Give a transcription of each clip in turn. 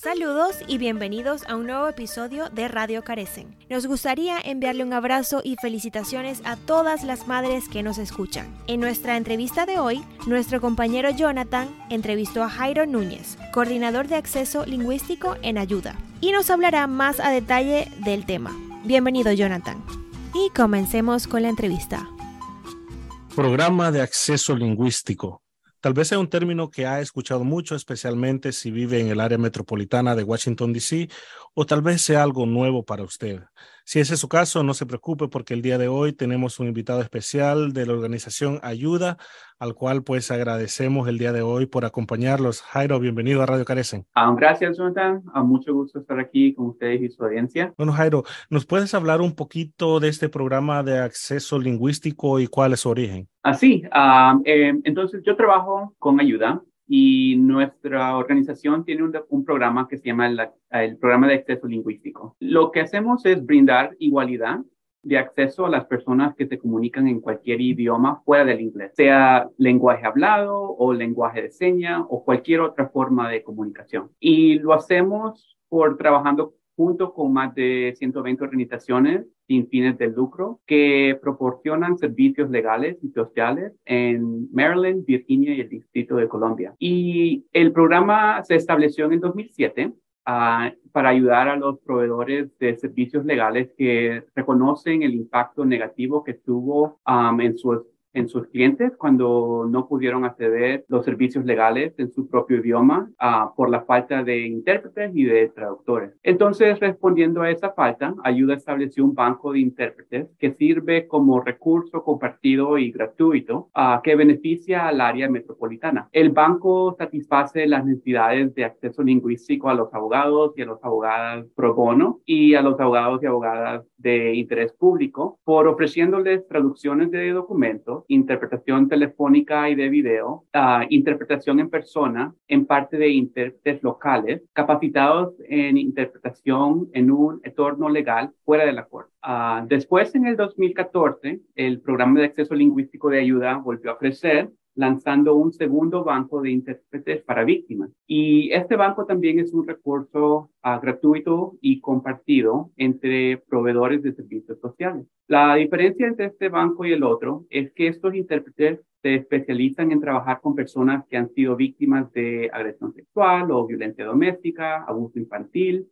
Saludos y bienvenidos a un nuevo episodio de Radio Carecen. Nos gustaría enviarle un abrazo y felicitaciones a todas las madres que nos escuchan. En nuestra entrevista de hoy, nuestro compañero Jonathan entrevistó a Jairo Núñez, coordinador de acceso lingüístico en Ayuda, y nos hablará más a detalle del tema. Bienvenido Jonathan. Y comencemos con la entrevista. Programa de acceso lingüístico Tal vez sea un término que ha escuchado mucho, especialmente si vive en el área metropolitana de Washington, D.C., o tal vez sea algo nuevo para usted. Si ese es su caso, no se preocupe porque el día de hoy tenemos un invitado especial de la organización Ayuda, al cual pues agradecemos el día de hoy por acompañarlos. Jairo, bienvenido a Radio Carecen. Ah, gracias, Jonathan. A mucho gusto estar aquí con ustedes y su audiencia. Bueno, Jairo, ¿nos puedes hablar un poquito de este programa de acceso lingüístico y cuál es su origen? Así, ah, eh, entonces yo trabajo con Ayuda y nuestra organización tiene un, programa que se llama el, programa de acceso lingüístico. Lo que hacemos es brindar igualdad de acceso a las personas que se comunican en cualquier idioma fuera del inglés, sea lenguaje hablado o lenguaje de señas o cualquier otra forma de comunicación. Y lo hacemos por trabajando junto con más de 120 organizaciones sin fines de lucro que proporcionan servicios legales y sociales en Maryland, Virginia y el Distrito de Columbia. Y el programa se estableció en el 2007 ah, para ayudar a los proveedores de servicios legales que reconocen el impacto negativo que tuvo en sus en sus clientes cuando no pudieron acceder los servicios legales en su propio idioma uh, por la falta de intérpretes y de traductores. Entonces, respondiendo a esa falta, Ayuda estableció un banco de intérpretes que sirve como recurso compartido y gratuito uh, que beneficia al área metropolitana. El banco satisface las necesidades de acceso lingüístico a los abogados y a las abogadas pro bono y a los abogados y abogadas de interés público por ofreciéndoles traducciones de documentos, interpretación telefónica y de video, uh, interpretación en persona, en parte de intérpretes locales, capacitados en interpretación en un entorno legal fuera de la corte. Uh, después, en el 2014, el programa de acceso lingüístico de ayuda volvió a crecer lanzando un segundo banco de intérpretes para víctimas. Y este banco también es un recurso uh, gratuito y compartido entre proveedores de servicios sociales. La diferencia entre este banco y el otro es que estos intérpretes se especializan en trabajar con personas que han sido víctimas de agresión sexual o violencia doméstica, abuso infantil,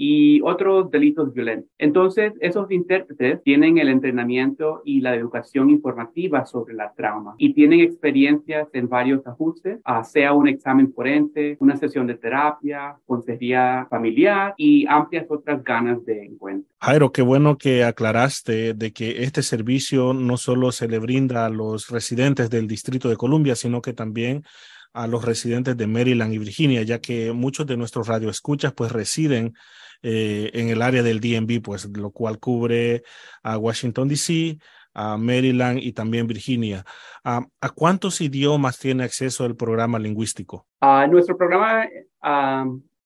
y otros delitos violentos. Entonces, esos intérpretes tienen el entrenamiento y la educación informativa sobre la trauma y tienen experiencias en varios ajustes, ah, sea un examen forense, una sesión de terapia, consejería familiar y amplias otras ganas de encuentro. Jairo, qué bueno que aclaraste de que este servicio no solo se le brinda a los residentes del Distrito de Columbia, sino que también a los residentes de Maryland y Virginia, ya que muchos de nuestros radioescuchas pues residen eh, en el área del DMV, pues lo cual cubre a Washington, D.C., a Maryland y también Virginia. ¿A cuántos idiomas tiene acceso el programa lingüístico? nuestro programa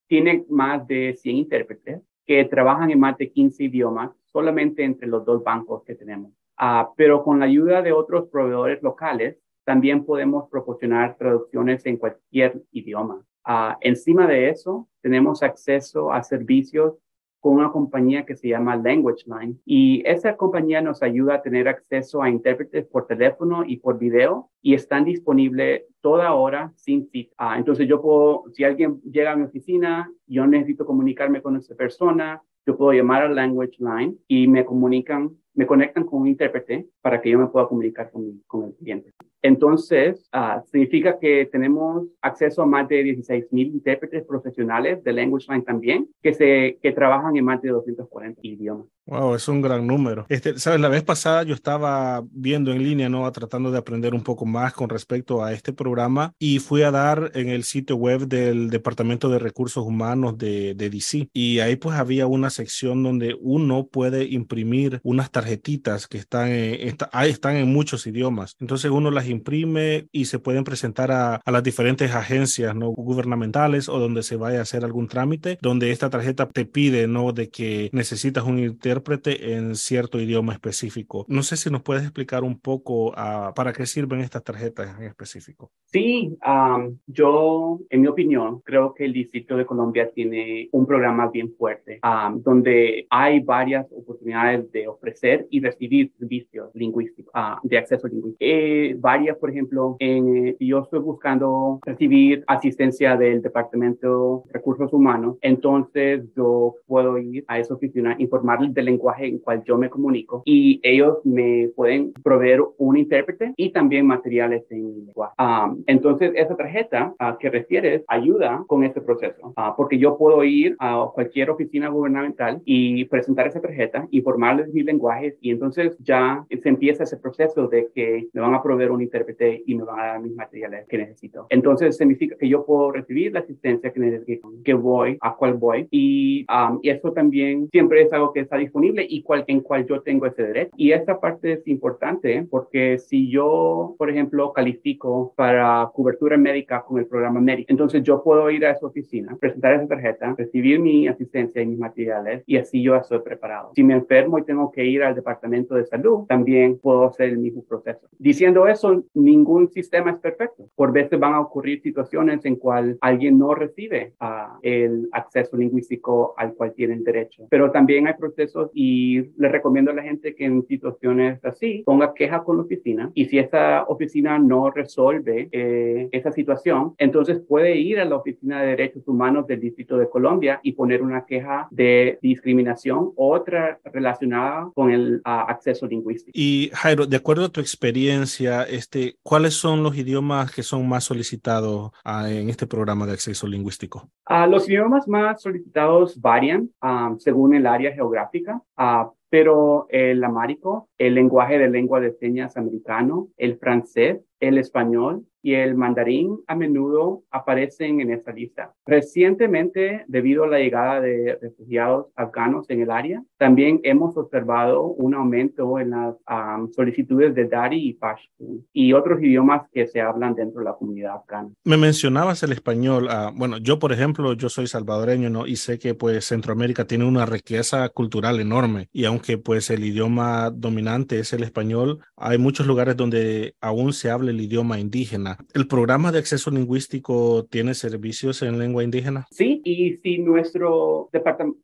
tiene más de 100 intérpretes que trabajan en más de 15 idiomas solamente entre los dos bancos que tenemos. Ah, pero con la ayuda de otros proveedores locales, también podemos proporcionar traducciones en cualquier idioma. Uh, encima de eso, tenemos acceso a servicios con una compañía que se llama Language Line y esa compañía nos ayuda a tener acceso a intérpretes por teléfono y por video y están disponibles toda hora sin cita. Uh, entonces yo puedo, si alguien llega a mi oficina, yo necesito comunicarme con esa persona, yo puedo llamar a Language Line y me comunican, me conectan con un intérprete para que yo me pueda comunicar con, con el cliente. Entonces, uh, significa que tenemos acceso a más de 16 mil intérpretes profesionales de Language Line también, que, se, que trabajan en más de 240 idiomas. Wow, es un gran número. Este, Sabes, la vez pasada yo estaba viendo en línea, ¿no? Tratando de aprender un poco más con respecto a este programa y fui a dar en el sitio web del Departamento de Recursos Humanos de, de DC. Y ahí pues había una sección donde uno puede imprimir unas tarjetas tarjetitas que están, están en muchos idiomas. Entonces uno las imprime y se pueden presentar a, a las diferentes agencias ¿no? gubernamentales o donde se vaya a hacer algún trámite, donde esta tarjeta te pide ¿no? de que necesitas un intérprete en cierto idioma específico. No sé si nos puedes explicar un poco uh, para qué sirven estas tarjetas en específico. Sí, um, yo, en mi opinión, creo que el Distrito de Colombia tiene un programa bien fuerte, um, donde hay varias oportunidades de ofrecer y recibir servicios lingüísticos, uh, de acceso lingüístico. Eh, varias, por ejemplo, en, yo estoy buscando recibir asistencia del Departamento de Recursos Humanos, entonces yo puedo ir a esa oficina, informarles del lenguaje en cual yo me comunico y ellos me pueden proveer un intérprete y también materiales en lenguaje. Um, entonces, esa tarjeta uh, que refieres ayuda con este proceso, uh, porque yo puedo ir a cualquier oficina gubernamental y presentar esa tarjeta, informarles mis y entonces ya se empieza ese proceso de que me van a proveer un intérprete y me van a dar mis materiales que necesito. Entonces, significa que yo puedo recibir la asistencia que necesito, que voy, a cuál voy y, um, y eso también siempre es algo que está disponible y cual, en cual yo tengo ese derecho. Y esta parte es importante porque si yo, por ejemplo, califico para cobertura médica con el programa médico, entonces yo puedo ir a esa oficina, presentar esa tarjeta, recibir mi asistencia y mis materiales y así yo estoy preparado. Si me enfermo y tengo que ir al departamento de salud, también puedo hacer el mismo proceso. Diciendo eso, ningún sistema es perfecto. Por veces van a ocurrir situaciones en cual alguien no recibe uh, el acceso lingüístico al cual tienen derecho. Pero también hay procesos y le recomiendo a la gente que en situaciones así ponga queja con la oficina y si esa oficina no resuelve eh, esa situación, entonces puede ir a la Oficina de Derechos Humanos del Distrito de Colombia y poner una queja de discriminación, otra relacionada con el uh, acceso lingüístico. Y Jairo, de acuerdo a tu experiencia, este, ¿cuáles son los idiomas que son más solicitados uh, en este programa de acceso lingüístico? Uh, los idiomas más solicitados varían um, según el área geográfica pero el amárico, el lenguaje de lengua de señas americano, el francés, el español y el mandarín a menudo aparecen en esta lista. Recientemente, debido a la llegada de refugiados afganos en el área, también hemos observado un aumento en las um, solicitudes de Dari y Pashtun y otros idiomas que se hablan dentro de la comunidad afgana. Me mencionabas el español. Uh, bueno, yo, por ejemplo, yo soy salvadoreño, ¿no? Y sé que pues Centroamérica tiene una riqueza cultural enorme y aunque pues el idioma dominante es el español, hay muchos lugares donde aún se habla el idioma indígena. ¿El programa de acceso lingüístico tiene servicios en lengua indígena? Sí, y si nuestro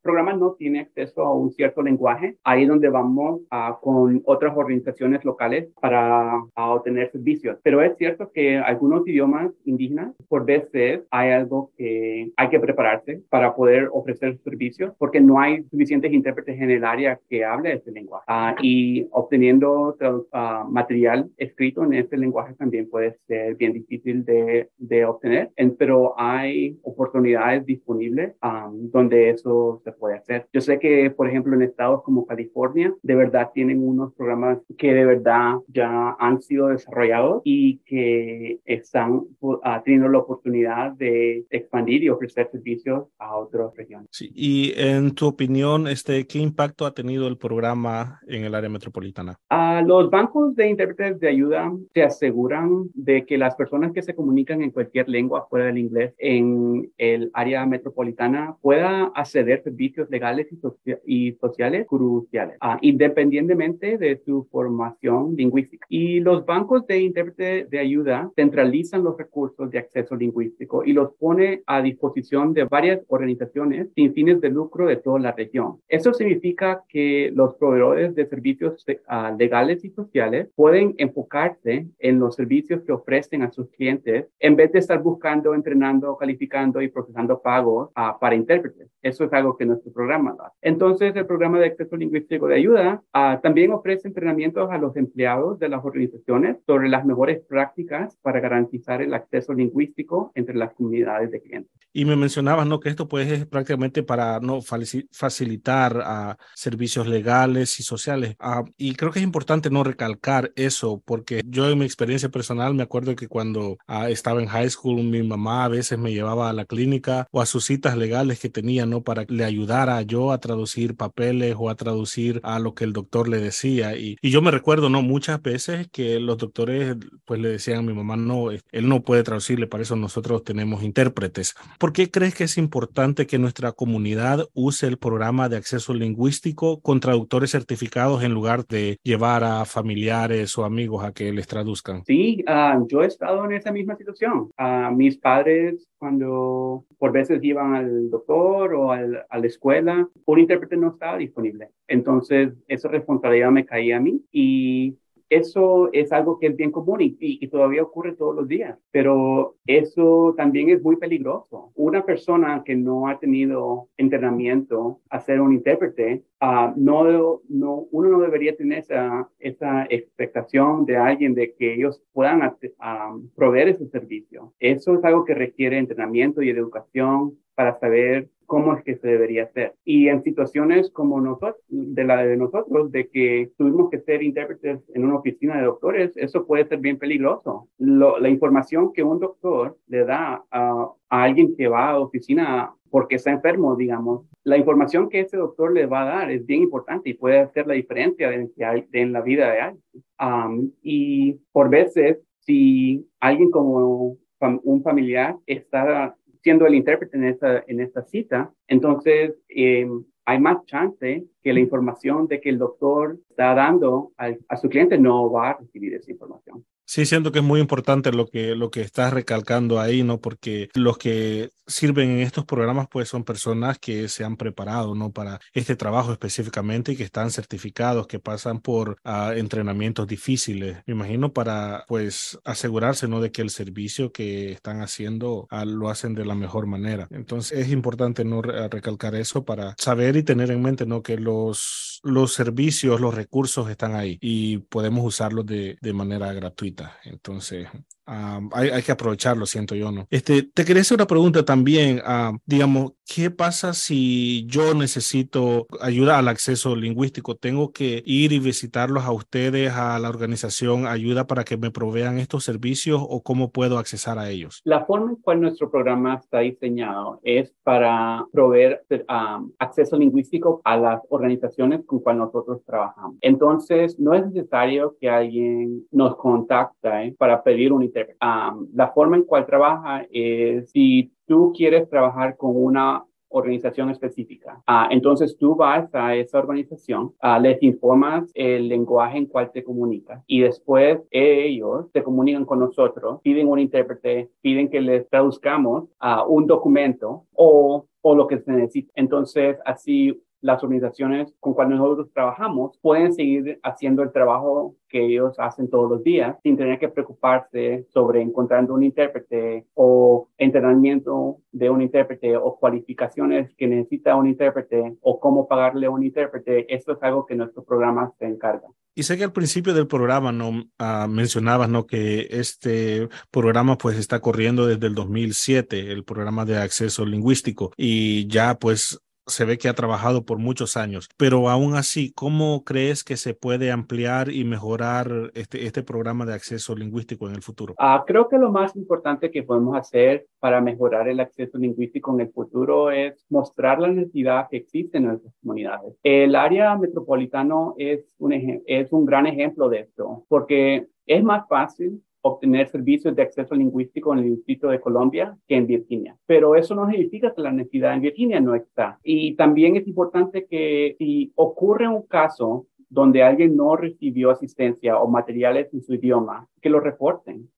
programa no tiene acceso a un cierto lenguaje, ahí es donde vamos a, con otras organizaciones locales para a obtener servicios. Pero es cierto que algunos idiomas indígenas, por veces hay algo que hay que prepararse para poder ofrecer servicios, porque no hay suficientes intérpretes en el área que hable ese lenguaje. Uh, y obteniendo uh, material escrito en ese lenguaje también puede ser bien difícil de, de obtener, en, pero hay oportunidades disponibles um, donde eso se puede hacer. Yo sé que, por ejemplo, en estados como California, de verdad tienen unos programas que de verdad ya han sido desarrollados y que están uh, teniendo la oportunidad de expandir y ofrecer servicios a otras regiones. Sí, y en tu opinión, este, ¿qué impacto ha tenido el programa en el área metropolitana? Uh, los bancos de intérpretes de ayuda se aseguran de que las personas que se comunican en cualquier lengua fuera del inglés en el área metropolitana pueda acceder a servicios legales y, socia y sociales cruciales, uh, independientemente de su formación lingüística. Y los bancos de intérpretes de ayuda centralizan los recursos de acceso lingüístico y los pone a disposición de varias organizaciones sin fines de lucro de toda la región. Eso significa que los proveedores de servicios uh, legales y sociales pueden enfocarse en los servicios que ofrecen a sus clientes en vez de estar buscando, entrenando, calificando y procesando pagos uh, para intérpretes. Eso es algo que nuestro programa da. Entonces, el programa de acceso lingüístico de ayuda uh, también ofrece entrenamientos a los empleados de las organizaciones sobre las mejores prácticas para garantizar el acceso lingüístico entre las comunidades de clientes. Y me mencionabas, ¿no? Que esto pues es prácticamente para no facilitar a servicios legales y sociales. Uh, y creo que es importante no recalcar eso, porque yo en mi experiencia personal me acuerdo que cuando uh, estaba en high school, mi mamá a veces me llevaba a la clínica o a sus citas legales que tenía, ¿no? Para que le ayudara yo a traducir papeles o a traducir a lo que el doctor le decía. Y, y yo me recuerdo, ¿no? Muchas veces que los doctores pues le decían a mi mamá, no, él no puede traducirle, para eso nosotros tenemos intérpretes. ¿Por qué crees que es importante que nuestra comunidad use el programa de acceso lingüístico con traductores certificados en lugar de llevar a familiares o amigos a que les traduzcan? Sí, uh, yo estado en esa misma situación. Uh, mis padres, cuando por veces iban al doctor o a la escuela, un intérprete no estaba disponible. Entonces, esa responsabilidad me caía a mí y eso es algo que es bien común y, y, todavía ocurre todos los días, pero eso también es muy peligroso. Una persona que no ha tenido entrenamiento a ser un intérprete, uh, no, no, uno no debería tener esa, esa expectación de alguien de que ellos puedan uh, proveer ese servicio. Eso es algo que requiere entrenamiento y educación para saber cómo es que se debería hacer. Y en situaciones como nosotros, de la de nosotros, de que tuvimos que ser intérpretes en una oficina de doctores, eso puede ser bien peligroso. la información que un doctor le da a, a alguien que va a oficina porque está enfermo, digamos, la información que ese doctor le va a dar es bien importante y puede hacer la diferencia en, en la vida de alguien. Um, y por veces, si alguien como un familiar está siendo el intérprete en esta, en esta cita, entonces eh, hay más chance que la información de que el doctor está dando a su cliente no va a recibir esa información. Sí, siento que es muy importante lo que, lo que estás recalcando ahí, ¿no? Porque los que sirven en estos programas, pues son personas que se han preparado, ¿no? Para este trabajo específicamente y que están certificados, que pasan por uh, entrenamientos difíciles, me imagino, para, pues, asegurarse, ¿no? De que el servicio que están haciendo uh, lo hacen de la mejor manera. Entonces, es importante, ¿no? Recalcar eso para saber y tener en mente, ¿no? Que los, los servicios, los recursos están ahí y podemos usarlos de, de manera gratuita. Entonces, um, hay, hay, que aprovecharlo, siento yo, ¿no? Este, te quería hacer una pregunta también, uh, digamos, ¿qué pasa si yo necesito ayuda al acceso lingüístico? ¿Tengo que ir y visitarlos a ustedes, a la organización, ayuda para que me provean estos servicios o cómo puedo accesar a ellos? La forma en cual nuestro programa está diseñado es para proveer um, acceso lingüístico a las organizaciones con cual nosotros trabajamos. Entonces, no es necesario que alguien nos contacte para pedir un Um, la forma en cual trabaja es si tú quieres trabajar con una organización específica. Uh, entonces tú vas a esa organización, uh, les informas el lenguaje en cual te comunicas y después ellos te comunican con nosotros, piden un intérprete, piden que les traduzcamos uh, un documento o, o lo que se necesita. Entonces así las organizaciones con cuales nosotros trabajamos pueden seguir haciendo el trabajo que ellos hacen todos los días sin tener que preocuparse sobre encontrando un intérprete o entrenamiento de un intérprete o cualificaciones que necesita un intérprete o cómo pagarle a un intérprete. Esto es algo que nuestro programa se encarga. Y sé que al principio del programa no uh, mencionabas no que este programa pues está corriendo desde el 2007, el programa de acceso lingüístico y ya pues se ve que ha trabajado por muchos años, pero aún así, ¿cómo crees que se puede ampliar y mejorar este, este programa de acceso lingüístico en el futuro? Uh, creo que lo más importante que podemos hacer para mejorar el acceso lingüístico en el futuro es mostrar la necesidad que existe en nuestras comunidades. El área metropolitano es un, es un gran ejemplo de esto, porque es más fácil obtener servicios de acceso lingüístico en el Distrito de Colombia que en Virginia. Pero eso no significa que la necesidad en Virginia no está. Y también es importante que si ocurre un caso donde alguien no recibió asistencia o materiales en su idioma, que lo reporten.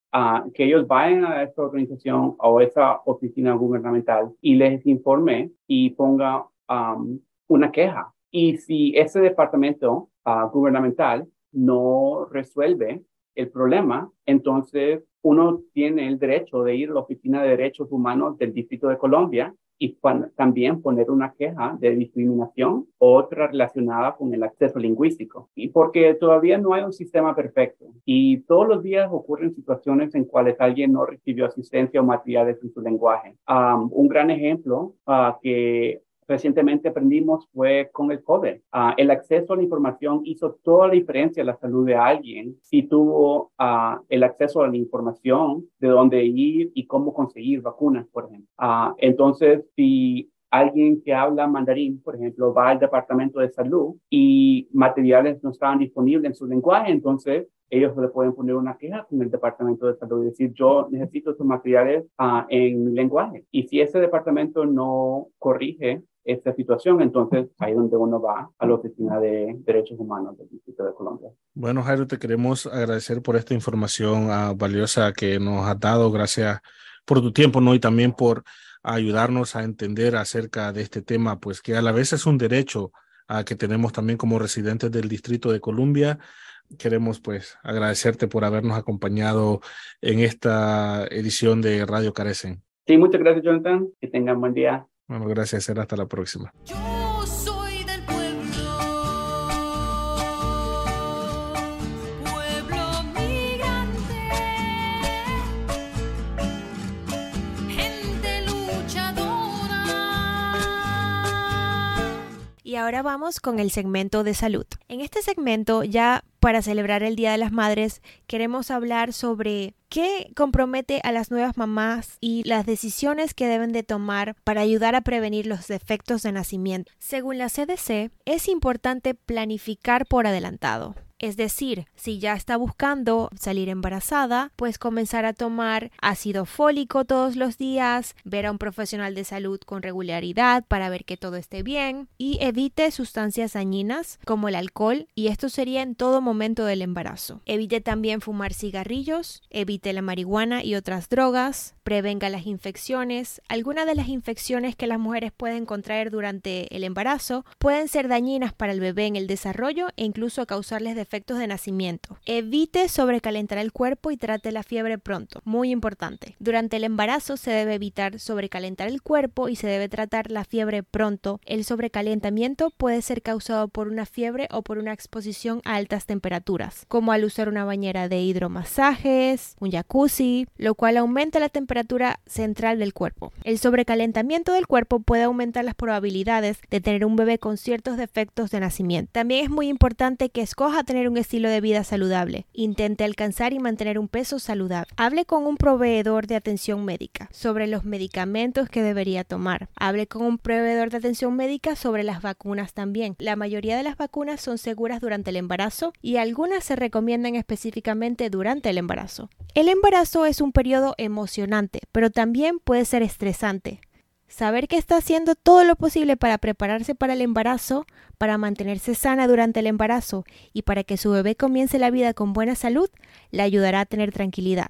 Que ellos vayan a esa organización o esa oficina gubernamental y les informe y ponga um, una queja. Y si ese departamento uh, gubernamental no resuelve el problema, entonces uno tiene el derecho de ir a la Oficina de Derechos Humanos del Distrito de Colombia y también poner una queja de discriminación, otra relacionada con el acceso lingüístico. Y porque todavía no hay un sistema perfecto y todos los días ocurren situaciones en cuales alguien no recibió asistencia o materiales en su lenguaje. un gran ejemplo uh, que recientemente aprendimos fue con el COVID. Uh, el acceso a la información hizo toda la diferencia en la salud de alguien si tuvo uh, el acceso a la información de dónde ir y cómo conseguir vacunas, por ejemplo. Uh, entonces, si alguien que habla mandarín, por ejemplo, va al departamento de salud y materiales no estaban disponibles en su lenguaje, entonces ellos le pueden poner una queja con el departamento de salud y decir, yo necesito estos materiales uh, en mi lenguaje. Y si ese departamento no corrige esta situación, entonces ahí es donde uno va a la Oficina de Derechos Humanos del Distrito de Colombia. Bueno, Jairo, te queremos agradecer por esta información uh, valiosa que nos has dado. Gracias por tu tiempo, ¿no? Y también por ayudarnos a entender acerca de este tema, pues que a la vez es un derecho uh, que tenemos también como residentes del Distrito de Columbia queremos pues agradecerte por habernos acompañado en esta edición de Radio Carecen. Sí, muchas gracias Jonathan, que tengan buen día. Bueno, gracias, será hasta la próxima. Ahora vamos con el segmento de salud. En este segmento, ya para celebrar el Día de las Madres, queremos hablar sobre qué compromete a las nuevas mamás y las decisiones que deben de tomar para ayudar a prevenir los defectos de nacimiento. Según la CDC, es importante planificar por adelantado. Es decir, si ya está buscando salir embarazada, pues comenzar a tomar ácido fólico todos los días, ver a un profesional de salud con regularidad para ver que todo esté bien y evite sustancias dañinas como el alcohol y esto sería en todo momento del embarazo. Evite también fumar cigarrillos, evite la marihuana y otras drogas, prevenga las infecciones. Algunas de las infecciones que las mujeres pueden contraer durante el embarazo pueden ser dañinas para el bebé en el desarrollo e incluso causarles efectos de nacimiento. Evite sobrecalentar el cuerpo y trate la fiebre pronto. Muy importante. Durante el embarazo se debe evitar sobrecalentar el cuerpo y se debe tratar la fiebre pronto. El sobrecalentamiento puede ser causado por una fiebre o por una exposición a altas temperaturas, como al usar una bañera de hidromasajes, un jacuzzi, lo cual aumenta la temperatura central del cuerpo. El sobrecalentamiento del cuerpo puede aumentar las probabilidades de tener un bebé con ciertos defectos de nacimiento. También es muy importante que escoja tener un estilo de vida saludable. Intente alcanzar y mantener un peso saludable. Hable con un proveedor de atención médica sobre los medicamentos que debería tomar. Hable con un proveedor de atención médica sobre las vacunas también. La mayoría de las vacunas son seguras durante el embarazo y algunas se recomiendan específicamente durante el embarazo. El embarazo es un periodo pero también puede ser estresante. Saber que está haciendo todo lo posible para prepararse para el embarazo, para mantenerse sana durante el embarazo y para que su bebé comience la vida con buena salud, le ayudará a tener tranquilidad.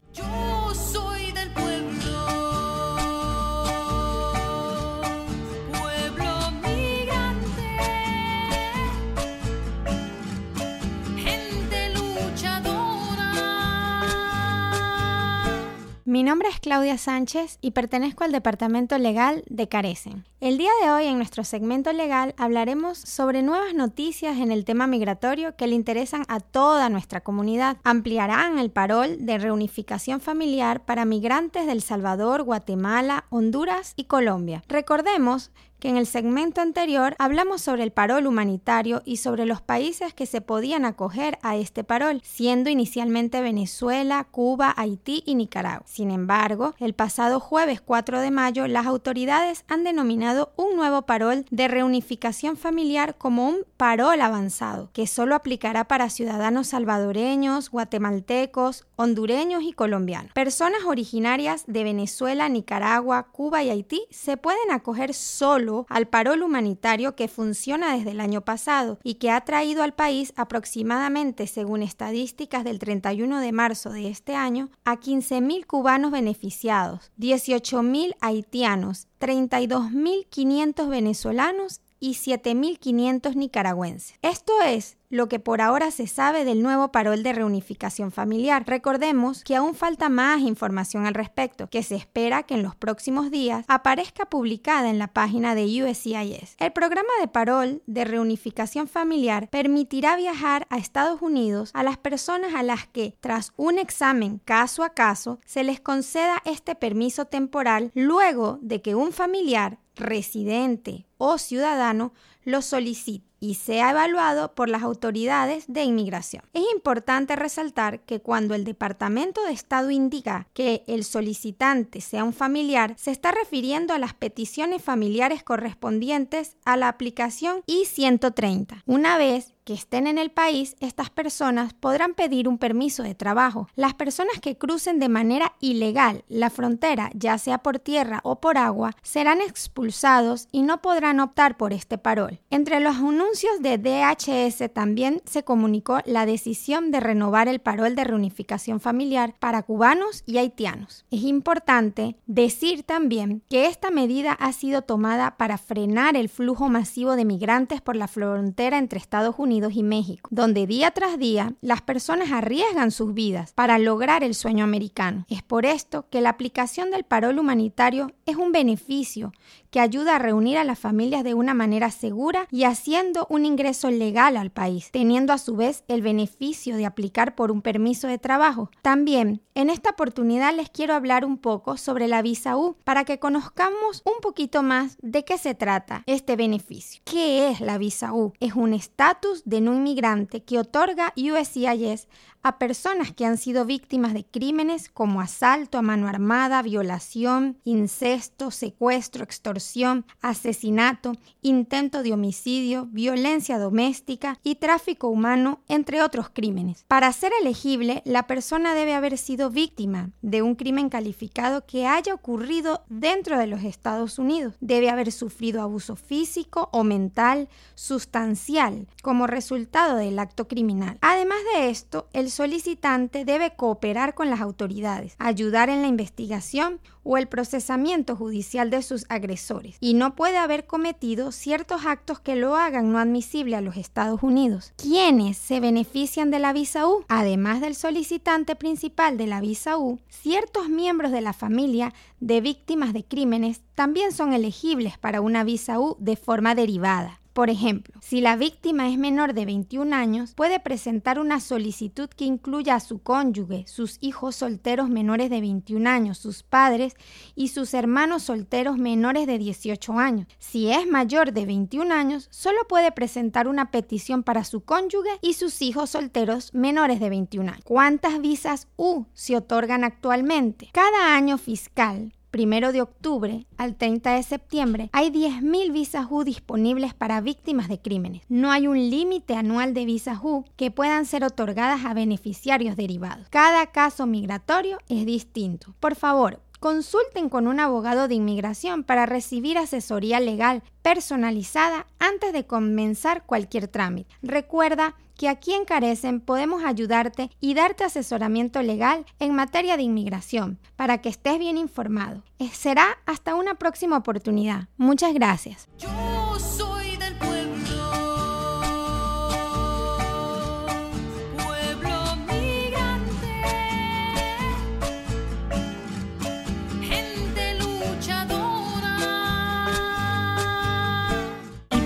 Mi nombre es Claudia Sánchez y pertenezco al Departamento Legal de Carecen. El día de hoy en nuestro segmento legal hablaremos sobre nuevas noticias en el tema migratorio que le interesan a toda nuestra comunidad. Ampliarán el parol de reunificación familiar para migrantes del Salvador, Guatemala, Honduras y Colombia. Recordemos que en el segmento anterior hablamos sobre el parol humanitario y sobre los países que se podían acoger a este parol, siendo inicialmente Venezuela, Cuba, Haití y Nicaragua. Sin embargo, el pasado jueves 4 de mayo, las autoridades han denominado un nuevo parol de reunificación familiar como un parol avanzado, que solo aplicará para ciudadanos salvadoreños, guatemaltecos, hondureños y colombianos. Personas originarias de Venezuela, Nicaragua, Cuba y Haití se pueden acoger solo al parol humanitario que funciona desde el año pasado y que ha traído al país aproximadamente, según estadísticas del 31 de marzo de este año, a 15.000 cubanos beneficiados, 18.000 haitianos, 32.500 venezolanos y 7.500 nicaragüenses. Esto es lo que por ahora se sabe del nuevo parol de reunificación familiar. Recordemos que aún falta más información al respecto, que se espera que en los próximos días aparezca publicada en la página de USCIS. El programa de parol de reunificación familiar permitirá viajar a Estados Unidos a las personas a las que, tras un examen caso a caso, se les conceda este permiso temporal luego de que un familiar residente o ciudadano lo solicite. y sea evaluado por las autoridades de inmigración. Es importante resaltar que cuando el Departamento de Estado indica que el solicitante sea un familiar, se está refiriendo a las peticiones familiares correspondientes a la aplicación I-130. Una vez que estén en el país, estas personas podrán pedir un permiso de trabajo. Las personas que crucen de manera ilegal la frontera, ya sea por tierra o por agua, serán expulsados y no podrán optar por este parol. Entre los anuncios de DHS también se comunicó la decisión de renovar el parol de reunificación familiar para cubanos y haitianos. Es importante decir también que esta medida ha sido tomada para frenar el flujo masivo de migrantes por la frontera entre Estados Unidos y México, donde día tras día las personas arriesgan sus vidas para lograr el sueño americano. Es por esto que la aplicación del parol humanitario es un beneficio que ayuda a reunir a las familias de una manera segura y haciendo un ingreso legal al país, teniendo a su vez el beneficio de aplicar por un permiso de trabajo. También, en esta oportunidad les quiero hablar un poco sobre la visa U para que conozcamos un poquito más de qué se trata este beneficio. ¿Qué es la visa U? Es un estatus de no inmigrante que otorga USCIS a personas que han sido víctimas de crímenes como asalto a mano armada, violación, incesto, secuestro, extorsión, asesinato, intento de homicidio, violencia doméstica y tráfico humano, entre otros crímenes. Para ser elegible, la persona debe haber sido víctima de un crimen calificado que haya ocurrido dentro de los Estados Unidos. Debe haber sufrido abuso físico o mental sustancial como resultado del acto criminal. Además de esto, el solicitante debe cooperar con las autoridades, ayudar en la investigación o el procesamiento judicial de sus agresores y no puede haber cometido ciertos actos que lo hagan no admisible a los Estados Unidos. ¿Quiénes se benefician de la visa U? Además del solicitante principal de la visa U, ciertos miembros de la familia de víctimas de crímenes también son elegibles para una visa U de forma derivada. Por ejemplo, si la víctima es menor de 21 años, puede presentar una solicitud que incluya a su cónyuge, sus hijos solteros menores de 21 años, sus padres y sus hermanos solteros menores de 18 años. Si es mayor de 21 años, solo puede presentar una petición para su cónyuge y sus hijos solteros menores de 21 años. ¿Cuántas visas U se otorgan actualmente? Cada año fiscal, primero de octubre al 30 de septiembre, hay 10.000 visas U disponibles para víctimas de crímenes. No hay un límite anual de visas U que puedan ser otorgadas a beneficiarios derivados. Cada caso migratorio es distinto. Por favor, consulten con un abogado de inmigración para recibir asesoría legal personalizada antes de comenzar cualquier trámite. Recuerda que aquí en Carecen podemos ayudarte y darte asesoramiento legal en materia de inmigración para que estés bien informado. Eh, será hasta una próxima oportunidad. Muchas gracias.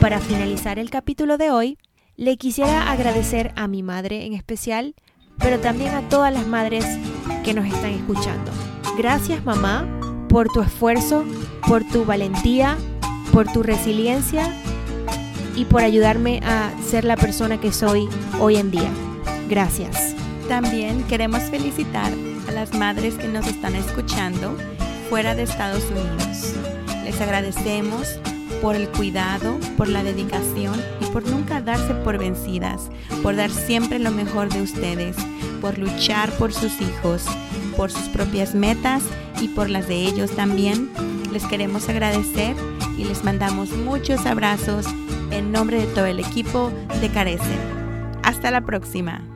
Para finalizar el capítulo de hoy, le quisiera agradecer a mi madre en especial, pero también a todas las madres que nos están escuchando. Gracias mamá por tu esfuerzo, por tu valentía, por tu resiliencia y por ayudarme a ser la persona que soy hoy en día. Gracias. También queremos felicitar a las madres que nos están escuchando fuera de Estados Unidos. Les agradecemos por el cuidado, por la dedicación y por nunca darse por vencidas, por dar siempre lo mejor de ustedes, por luchar por sus hijos, por sus propias metas y por las de ellos también. Les queremos agradecer y les mandamos muchos abrazos en nombre de todo el equipo de Carecen. Hasta la próxima.